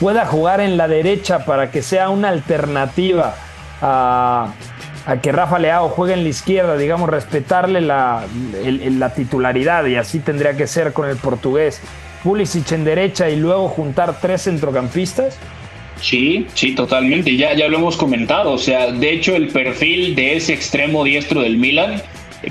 Speaker 3: pueda jugar en la derecha para que sea una alternativa a a que Rafa Leao juegue en la izquierda, digamos, respetarle la, la titularidad y así tendría que ser con el portugués. Pulisic en derecha y luego juntar tres centrocampistas.
Speaker 4: Sí, sí, totalmente. Ya, ya lo hemos comentado. O sea, de hecho, el perfil de ese extremo diestro del Milan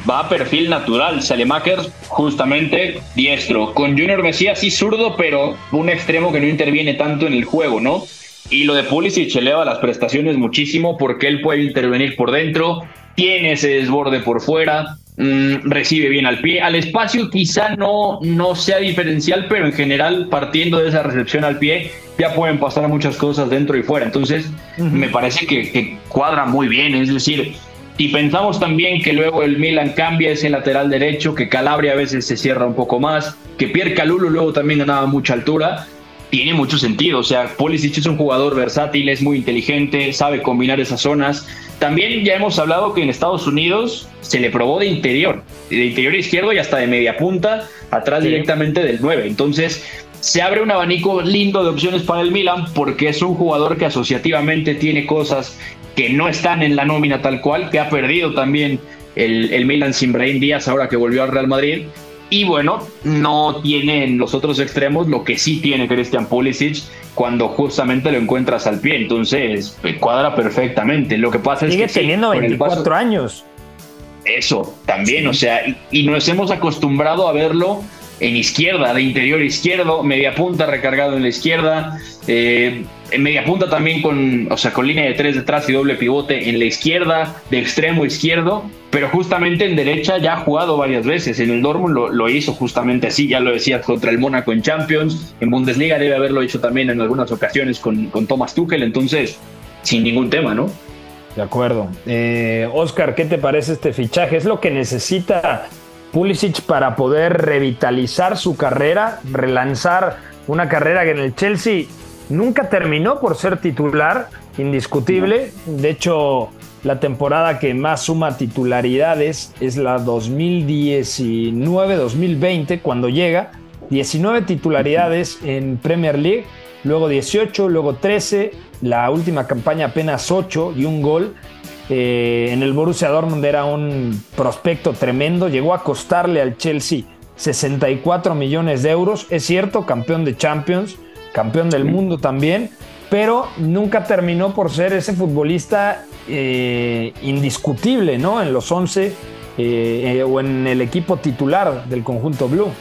Speaker 4: va a perfil natural. Salemaker, justamente diestro. Con Junior Mesías, sí zurdo, pero un extremo que no interviene tanto en el juego, ¿no? Y lo de Pulisic eleva las prestaciones muchísimo porque él puede intervenir por dentro, tiene ese desborde por fuera, mm, recibe bien al pie. Al espacio quizá no, no sea diferencial, pero en general partiendo de esa recepción al pie ya pueden pasar muchas cosas dentro y fuera. Entonces me parece que, que cuadra muy bien. Es decir, y pensamos también que luego el Milan cambia ese lateral derecho, que Calabria a veces se cierra un poco más, que Pierre Calulo luego también ganaba mucha altura tiene mucho sentido. O sea, Pulisic es un jugador versátil, es muy inteligente, sabe combinar esas zonas. También ya hemos hablado que en Estados Unidos se le probó de interior, de interior izquierdo y hasta de media punta, atrás directamente del 9. Entonces, se abre un abanico lindo de opciones para el Milan porque es un jugador que asociativamente tiene cosas que no están en la nómina tal cual, que ha perdido también el, el Milan sin Brahim Díaz ahora que volvió al Real Madrid y bueno, no tiene en los otros extremos lo que sí tiene Christian Pulisic cuando justamente lo encuentras al pie. Entonces, eh, cuadra perfectamente. Lo que pasa
Speaker 3: Sigue
Speaker 4: es que.
Speaker 3: Sigue teniendo 24 años.
Speaker 4: Eso, también, o sea, y nos hemos acostumbrado a verlo en izquierda, de interior izquierdo, media punta recargado en la izquierda, eh, en media punta también con, o sea, con línea de tres detrás y doble pivote en la izquierda, de extremo izquierdo, pero justamente en derecha ya ha jugado varias veces. En el Dortmund lo, hizo justamente así, ya lo decías, contra el Mónaco en Champions, en Bundesliga debe haberlo hecho también en algunas ocasiones con, con Thomas Tuchel, entonces, sin ningún tema, ¿no?
Speaker 3: De acuerdo. Eh, Oscar, ¿qué te parece este fichaje? ¿Es lo que necesita Pulisic para poder revitalizar su carrera, relanzar una carrera que en el Chelsea nunca terminó por ser titular, indiscutible. De hecho, la temporada que más suma titularidades es la 2019-2020, cuando llega. 19 titularidades en Premier League, luego 18, luego 13, la última campaña apenas 8 y un gol. Eh, en el Borussia Dortmund era un prospecto tremendo, llegó a costarle al Chelsea 64 millones de euros, es cierto, campeón de Champions, campeón del mundo también, pero nunca terminó por ser ese futbolista eh, indiscutible, ¿no? En los 11 eh, o en el equipo titular del conjunto Blue.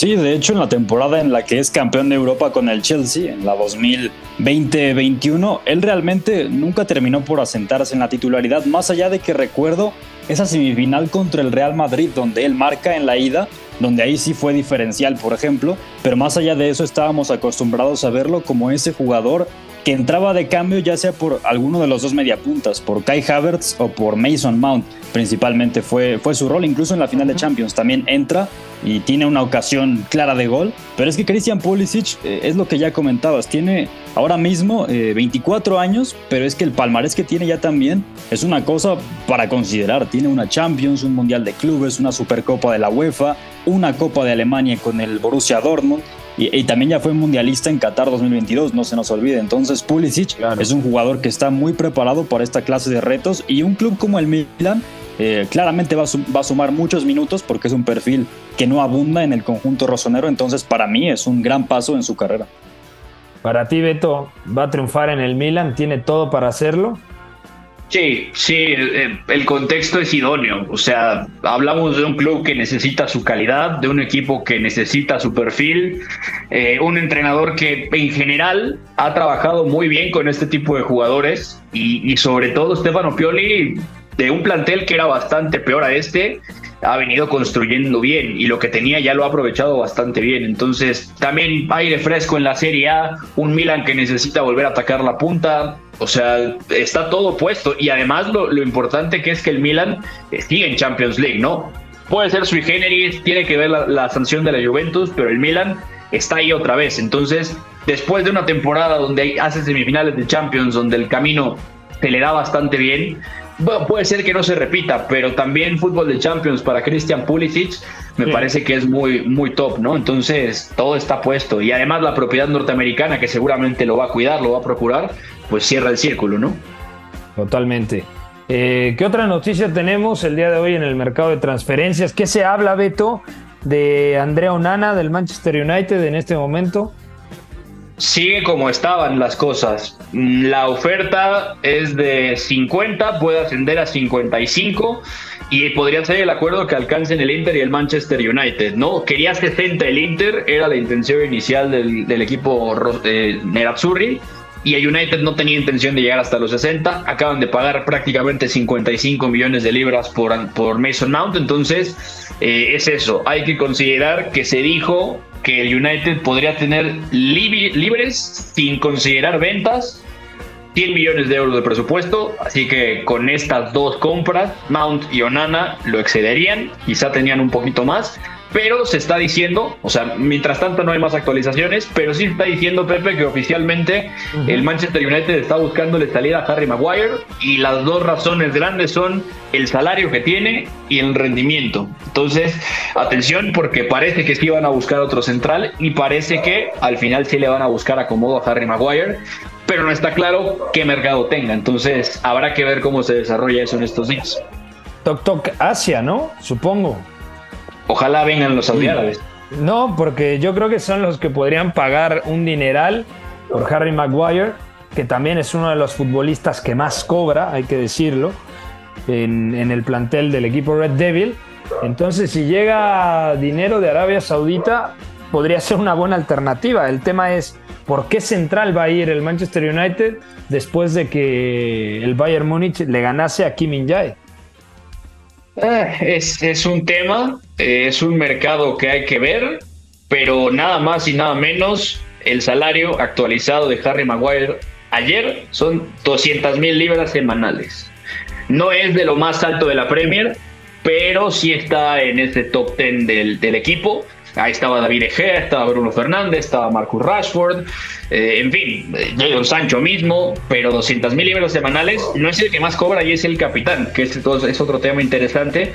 Speaker 5: Sí, de hecho en la temporada en la que es campeón de Europa con el Chelsea, en la 2020-21, él realmente nunca terminó por asentarse en la titularidad, más allá de que recuerdo esa semifinal contra el Real Madrid, donde él marca en la ida, donde ahí sí fue diferencial, por ejemplo, pero más allá de eso estábamos acostumbrados a verlo como ese jugador que entraba de cambio ya sea por alguno de los dos mediapuntas, por Kai Havertz o por Mason Mount, principalmente fue, fue su rol, incluso en la final de Champions. También entra y tiene una ocasión clara de gol, pero es que Christian Pulisic eh, es lo que ya comentabas, tiene ahora mismo 24 eh, años, pero es que el palmarés que tiene ya también es una cosa para considerar, tiene una Champions, un Mundial de Clubes, una Supercopa de la UEFA, una Copa de Alemania con el Borussia Dortmund, y, también ya fue mundialista en Qatar 2022, no se nos olvide. Entonces Pulisic es un jugador que está muy preparado para esta clase de retos y un club como el Milan eh, claramente va a, sumar muchos minutos porque es un perfil que no abunda en el conjunto rosonero, entonces para mí es un gran paso en su carrera.
Speaker 3: Para ti, Beto, va a triunfar en el Milan, tiene todo para hacerlo.
Speaker 4: Sí, sí, el, contexto es idóneo. O sea, hablamos de un club que necesita su calidad, de un equipo que necesita su perfil, eh, un entrenador que en general ha trabajado muy bien con este tipo de jugadores y, y sobre todo Stefano Pioli de un plantel que era bastante peor a este, ha venido construyendo bien y lo que tenía ya lo ha aprovechado bastante bien. Entonces, también aire fresco en la Serie A, un Milan que necesita volver a atacar la punta. O sea, está todo puesto. Y además lo, importante que es que el Milan sigue en Champions League, ¿no? Puede ser sui generis, tiene que ver la, la sanción de la Juventus, pero el Milan está ahí otra vez. Entonces, después de una temporada donde hace semifinales de Champions, donde el camino se le da bastante bien, bueno, puede ser que no se repita, pero también fútbol de Champions para Christian Pulisic me parece que es muy, muy top, ¿no? Entonces todo está puesto y además la propiedad norteamericana que seguramente lo va a cuidar, lo va a procurar, pues cierra el círculo, ¿no?
Speaker 3: Totalmente. Eh, ¿Qué otra noticia tenemos el día de hoy en el mercado de transferencias? ¿Qué se habla, Beto, de Andrea Onana del Manchester United en este momento?
Speaker 4: sigue como estaban las cosas. La oferta es de 50, puede ascender a 55 y podría ser el acuerdo que alcancen el Inter y el Manchester United, ¿no? Quería 60 el Inter, era la intención inicial del, equipo eh, Nerazzurri y el United no tenía intención de llegar hasta los 60. Acaban de pagar prácticamente 55 millones de libras por, por Mason Mount. Entonces, eh, es eso. Hay que considerar que se dijo que el United podría tener libres sin considerar ventas 100 millones de euros de presupuesto, así que con estas dos compras, Mount y Onana lo excederían, quizá tenían un poquito más, pero se está diciendo, o sea, mientras tanto no hay más actualizaciones, pero sí está diciendo Pepe que oficialmente el Manchester United está buscándole salida a Harry Maguire y las dos razones grandes son el salario que tiene y el rendimiento. Entonces, atención porque parece que sí van a buscar otro central y parece que al final sí le van a buscar acomodo a Harry Maguire, pero no está claro qué mercado tenga. Entonces, habrá que ver cómo se desarrolla eso en estos días.
Speaker 3: Toc Toc Asia, ¿no? Supongo.
Speaker 4: Ojalá vengan los saudíes.
Speaker 3: No, porque yo creo que son los que podrían pagar un dineral por Harry Maguire, que también es uno de los futbolistas que más cobra, hay que decirlo, en, en el plantel del equipo Red Devil. Entonces, si llega dinero de Arabia Saudita, podría ser una buena alternativa. El tema es por qué central va a ir el Manchester United después de que el Bayern Múnich le ganase a Kim In-jae.
Speaker 4: Eh, es, es, un tema, eh, es un mercado que hay que ver, pero nada más y nada menos, el salario actualizado de Harry Maguire ayer son 200 mil libras semanales. No es de lo más alto de la Premier, pero sí está en ese top 10 del, del equipo. Ahí estaba David Egea, estaba Bruno Fernández, estaba Marcus Rashford, eh, en fin, Jadon Sancho mismo, pero 200 mil libros semanales no es el que más cobra y es el capitán, que es, es otro tema interesante.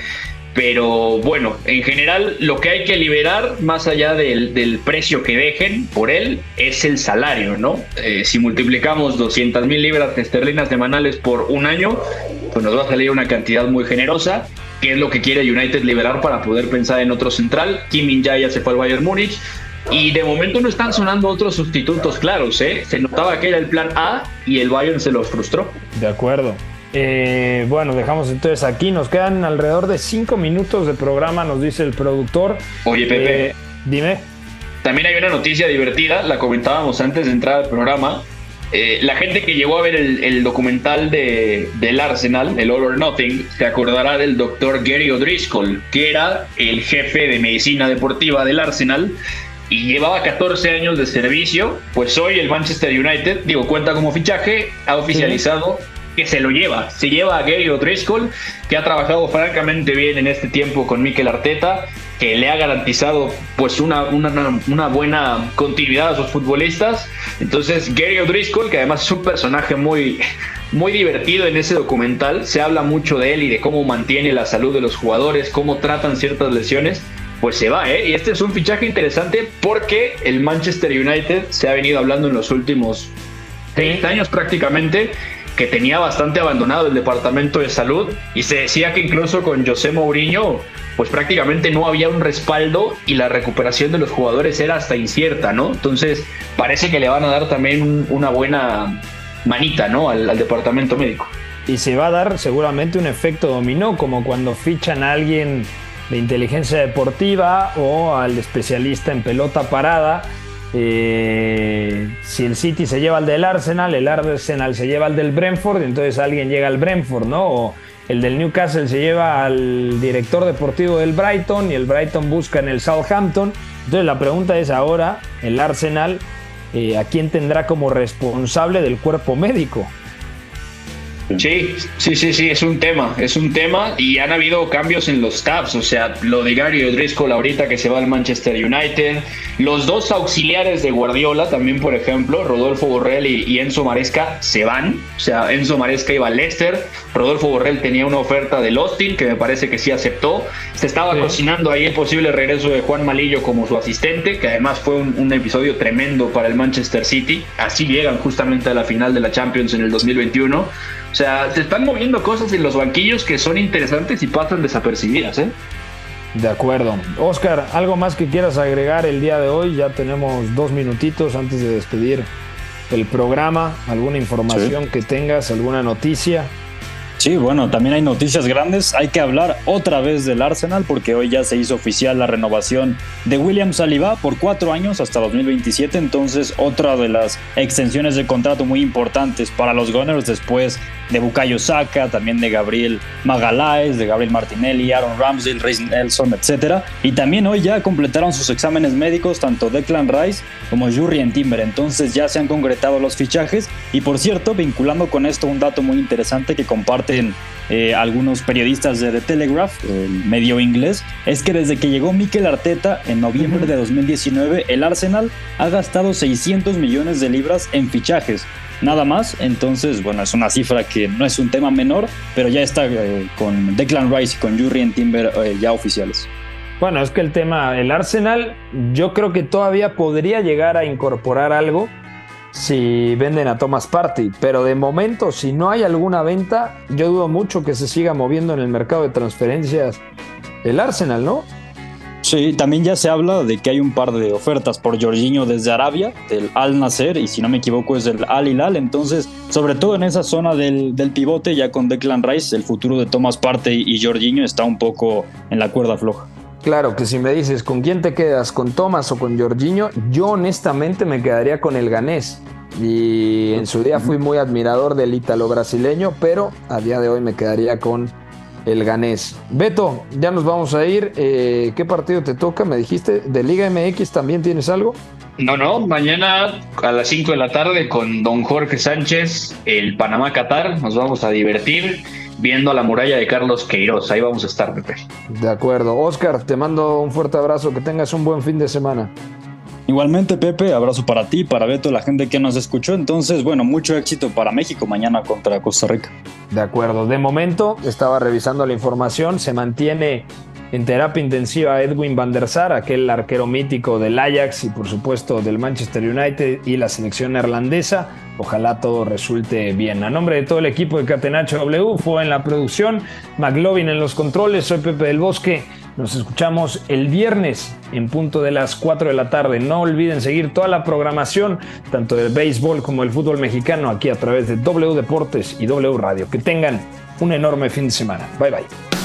Speaker 4: Pero bueno, en general lo que hay que liberar, más allá del, precio que dejen por él, es el salario, ¿no? Eh, si multiplicamos 200 mil libras esterlinas semanales por un año, pues nos va a salir una cantidad muy generosa que es lo que quiere United liberar para poder pensar en otro central. Kim Min ya se fue al Bayern Múnich. y de momento no están sonando otros sustitutos claros, ¿eh? Se notaba que era el plan A y el Bayern se los frustró.
Speaker 3: De acuerdo. Eh, bueno, dejamos entonces aquí. Nos quedan alrededor de cinco minutos de programa, nos dice el productor.
Speaker 4: Oye, Pepe.
Speaker 3: Eh, dime.
Speaker 4: También hay una noticia divertida, la comentábamos antes de entrar al programa. Eh, la gente que llegó a ver el, documental de, del Arsenal, el All or Nothing, se acordará del doctor Gary O'Driscoll, que era el jefe de medicina deportiva del Arsenal y llevaba 14 años de servicio. Pues hoy el Manchester United, digo, cuenta como fichaje, ha oficializado que se lo lleva. Se lleva a Gary O'Driscoll, que ha trabajado francamente bien en este tiempo con Mikel Arteta, que le ha garantizado pues una, una, buena continuidad a sus futbolistas. Entonces Gary O'Driscoll, que además es un personaje muy, muy divertido en ese documental, se habla mucho de él y de cómo mantiene la salud de los jugadores, cómo tratan ciertas lesiones. Pues se va, ¿eh? Y este es un fichaje interesante porque el Manchester United se ha venido hablando en los últimos 30 años prácticamente que tenía bastante abandonado el departamento de salud y se decía que incluso con José Mourinho pues prácticamente no había un respaldo y la recuperación de los jugadores era hasta incierta, ¿no? Entonces parece que le van a dar también una buena manita, ¿no? Al, al, departamento médico.
Speaker 3: Y se va a dar seguramente un efecto dominó, como cuando fichan a alguien de inteligencia deportiva o al especialista en pelota parada eh, si el City se lleva al del Arsenal, el Arsenal se lleva al del Brentford, entonces alguien llega al Brentford, ¿no? O el del Newcastle se lleva al director deportivo del Brighton y el Brighton busca en el Southampton. Entonces la pregunta es ahora, el Arsenal, eh, ¿a quién tendrá como responsable del cuerpo médico?
Speaker 4: Sí, sí, sí, sí, es un tema, es un tema y han habido cambios en los tabs, o sea, lo de Gary O'Driscoll ahorita que se va al Manchester United, los dos auxiliares de Guardiola también, por ejemplo, Rodolfo Borrell y, Enzo Maresca se van, o sea, Enzo Maresca iba al Leicester, Rodolfo Borrell tenía una oferta del Austin que me parece que sí aceptó, se estaba cocinando ahí el posible regreso de Juan Malillo como su asistente, que además fue un, un episodio tremendo para el Manchester City, así llegan justamente a la final de la Champions en el 2021. O sea, se están moviendo cosas en los banquillos que son interesantes y pasan desapercibidas, ¿eh?
Speaker 3: De acuerdo. Oscar, ¿algo más que quieras agregar el día de hoy? Ya tenemos dos minutitos antes de despedir el programa. ¿Alguna información que tengas? ¿Alguna noticia?
Speaker 5: Sí, bueno, también hay noticias grandes. Hay que hablar otra vez del Arsenal porque hoy ya se hizo oficial la renovación de William Saliba por cuatro años hasta 2027. Entonces, otra de las extensiones de contrato muy importantes para los Gunners después de Bukayo Saka, también de Gabriel Magaláes, de Gabriel Martinelli, Aaron Ramsey, Reis Nelson, etc. Y también hoy ya completaron sus exámenes médicos tanto Declan Rice como Jurrien Timber. Entonces ya se han concretado los fichajes. Y por cierto, vinculando con esto un dato muy interesante que comparte eh, algunos periodistas de The Telegraph, el medio inglés, es que desde que llegó Mikel Arteta en noviembre de 2019, el Arsenal ha gastado 600 millones de libras en fichajes. Nada más, entonces, bueno, es una cifra que no es un tema menor, pero ya está eh, con Declan Rice y con Jurrien Timber eh, ya oficiales.
Speaker 3: Bueno, es que el tema, el Arsenal, yo creo que todavía podría llegar a incorporar algo si venden a Thomas Party, pero de momento si no hay alguna venta, yo dudo mucho que se siga moviendo en el mercado de transferencias el Arsenal, ¿no?
Speaker 5: Sí, también ya se habla de que hay un par de ofertas por Jorginho desde Arabia, del Al Nasser, y si no me equivoco es del Al Hilal. Entonces, sobre todo en esa zona del, del pivote, ya con Declan Rice, el futuro de Thomas Partey y Jorginho está un poco en la cuerda floja.
Speaker 3: Claro, que si me dices con quién te quedas, con Thomas o con Jorginho, yo honestamente me quedaría con el ganés. Y en su día fui muy admirador del ítalo brasileño, pero a día de hoy me quedaría con el ganés. Beto, ya nos vamos a ir. Eh, ¿Qué partido te toca? Me dijiste, ¿de Liga MX también tienes algo?
Speaker 4: No, no, mañana a las 5 de la tarde con don Jorge Sánchez, el Panamá-Qatar, nos vamos a divertir viendo la muralla de Carlos Queiroz. Ahí vamos a estar, Pepe.
Speaker 3: De acuerdo. Oscar, te mando un fuerte abrazo. Que tengas un buen fin de semana.
Speaker 5: Igualmente, Pepe, abrazo para ti, para Beto, la gente que nos escuchó. Entonces, bueno, mucho éxito para México mañana contra Costa Rica.
Speaker 3: De acuerdo. De momento, estaba revisando la información. Se mantiene en terapia intensiva Edwin van der Sar, aquel arquero mítico del Ajax y por supuesto del Manchester United y la selección neerlandesa. Ojalá todo resulte bien. A nombre de todo el equipo de Catenacho W, fue en la producción, McLovin en los controles, soy Pepe del Bosque. Nos escuchamos el viernes en punto de las 4 de la tarde. No olviden seguir toda la programación, tanto del béisbol como del fútbol mexicano, aquí a través de W Deportes y W Radio. Que tengan un enorme fin de semana. Bye bye.